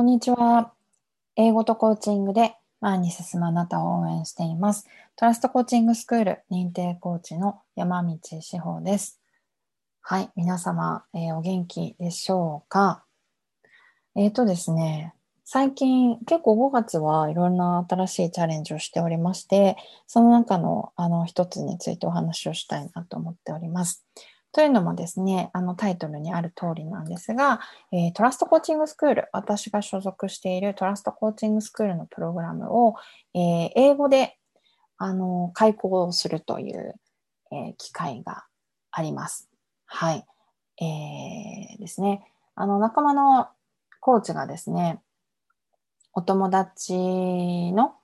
こんにちは。英語とコーチングで前に進むあなたを応援しています。トラストコーチングスクール認定コーチの山道志保です。はい、皆様、えー、お元気でしょうか？えっ、ー、とですね、最近結構5月はいろんな新しいチャレンジをしておりまして、その中のあの一つについてお話をしたいなと思っております。というのもですね、あのタイトルにある通りなんですが、えー、トラストコーチングスクール、私が所属しているトラストコーチングスクールのプログラムを、えー、英語であの開講するという、えー、機会があります。はい。えー、ですね。あの仲間のコーチがですね、お友達の、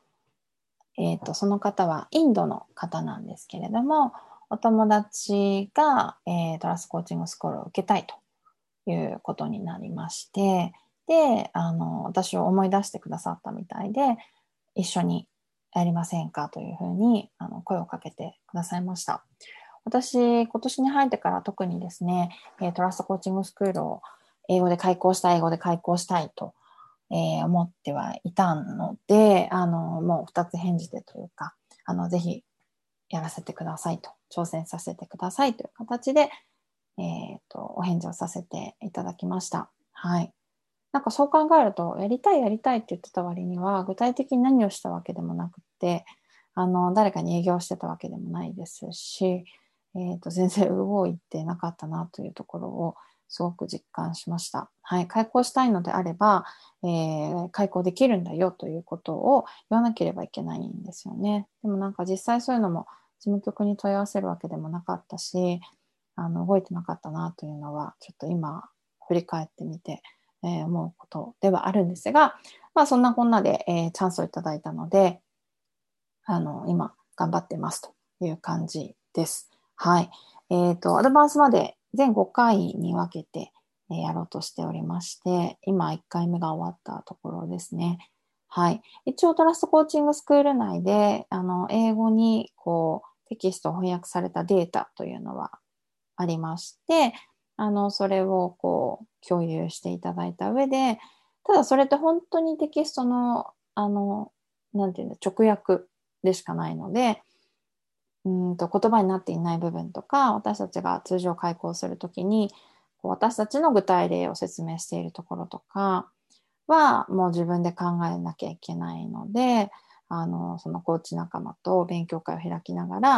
えっ、と、その方はインドの方なんですけれども、お友達が、えー、トラスコーチングスクールを受けたいということになりまして、で、あの、私を思い出してくださったみたいで、一緒にやりませんかというふうにあの声をかけてくださいました。私、今年に入ってから特にですね、トラストコーチングスクールを英語で開講したい、英語で開講したいと、えー、思ってはいたので、あの、もう二つ返事でというか、あの、ぜひやらせてくださいと、挑戦させてくださいという形で、えっ、ー、と、お返事をさせていただきました。はい。なんかそう考えると、やりたいやりたいって言ってた割には、具体的に何をしたわけでもなくて、あの、誰かに営業してたわけでもないですし、え、ー、と、全然動いてなかったなというところをすごく実感しました。はい。開講したいのであれば、えー、開講できるんだよということを言わなければいけないんですよね。でもなんか実際そういうのも事務局に問い合わせるわけでもなかったし、あの、動いてなかったなというのは、ちょっと今、振り返ってみて、えー、思うことではあるんですが、まあそんなこんなで、えー、チャンスをいただいたので、あの、今、頑張ってますという感じです。はい。えっ、ー、と、アドバンスまで全5回に分けて、えやろうとしておりまして、今1回目が終わったところですね。はい。一応トラストコーチングスクール内で、あの、英語にこうテキスト翻訳されたデータというのはありまして、あの、それをこう共有していただいた上で、ただそれって本当にテキストの、あの、なんていうんだ、直訳でしかないので、うんと言葉になっていない部分とか私たちが通常開講するときにこう私たちの具体例を説明しているところとかはもう自分で考えなきゃいけないのであのそのコーチ仲間と勉強会を開きながら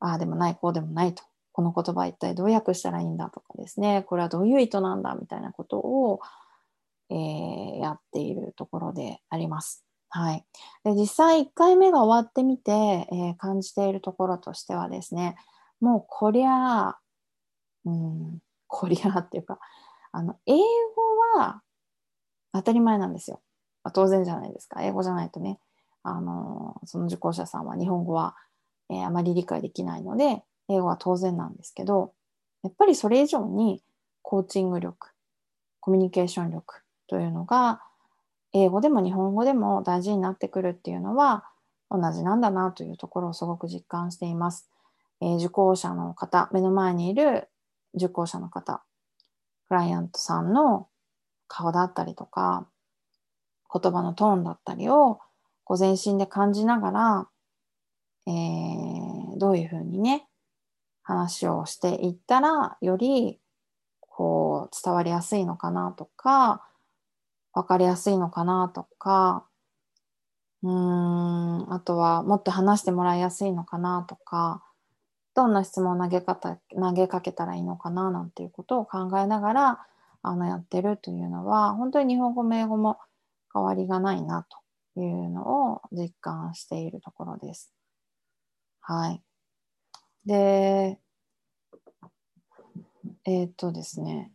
ああでもないこうでもないとこの言葉一体どう訳したらいいんだとかですねこれはどういう意図なんだみたいなことを、えー、やっているところであります。はい、で実際1回目が終わってみて、えー、感じているところとしてはですねもうこりゃうんこりゃっていうかあの英語は当たり前なんですよ、まあ、当然じゃないですか。英語じゃないとねあのその受講者さんは日本語は、えー、あまり理解できないので英語は当然なんですけどやっぱりそれ以上にコーチング力コミュニケーション力というのが英語でも日本語でも大事になってくるっていうのは同じなんだなというところをすごく実感しています。えー、受講者の方、目の前にいる受講者の方、クライアントさんの顔だったりとか、言葉のトーンだったりをこう全身で感じながら、えー、どういうふうにね、話をしていったら、よりこう伝わりやすいのかなとか、分かりやすいのかなとか、うん、あとはもっと話してもらいやすいのかなとか、どんな質問を投げ方投げかけたらいいのかななんていうことを考えながらあのやってるというのは本当に日本語も英語も変わりがないなというのを実感しているところです。はい。で、えー、っとですね、